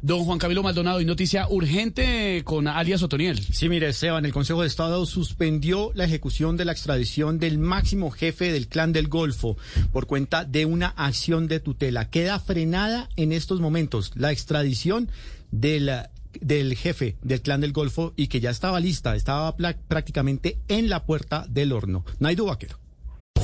Don Juan Camilo Maldonado, y noticia urgente con alias Otoniel. Sí, mire, Esteban, el Consejo de Estado suspendió la ejecución de la extradición del máximo jefe del Clan del Golfo por cuenta de una acción de tutela. Queda frenada en estos momentos la extradición del jefe del clan del Golfo y que ya estaba lista, estaba prácticamente en la puerta del horno. Naidu Vaquero.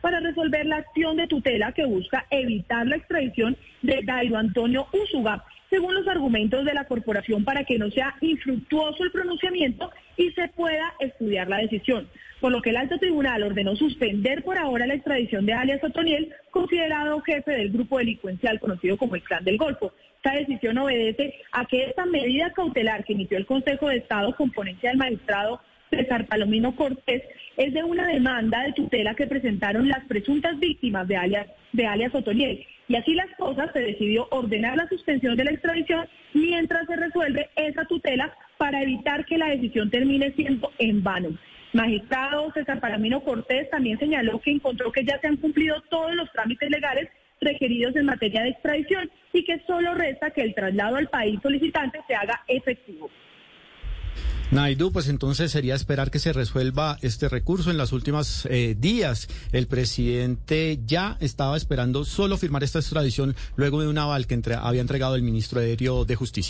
para resolver la acción de tutela que busca evitar la extradición de Dairo Antonio Úsuga, según los argumentos de la corporación para que no sea infructuoso el pronunciamiento y se pueda estudiar la decisión. Por lo que el alto tribunal ordenó suspender por ahora la extradición de alias Otoniel, considerado jefe del grupo delincuencial conocido como el Clan del Golfo. Esta decisión obedece a que esta medida cautelar que emitió el Consejo de Estado con ponencia del magistrado César Palomino Cortés es de una demanda de tutela que presentaron las presuntas víctimas de alias, de alias Otoniel. Y así las cosas se decidió ordenar la suspensión de la extradición mientras se resuelve esa tutela para evitar que la decisión termine siendo en vano. Magistrado César Palomino Cortés también señaló que encontró que ya se han cumplido todos los trámites legales requeridos en materia de extradición y que solo resta que el traslado al país solicitante se haga efectivo. Naidu, pues entonces sería esperar que se resuelva este recurso en los últimos eh, días. El presidente ya estaba esperando solo firmar esta extradición luego de un aval que había entregado el ministro de Justicia.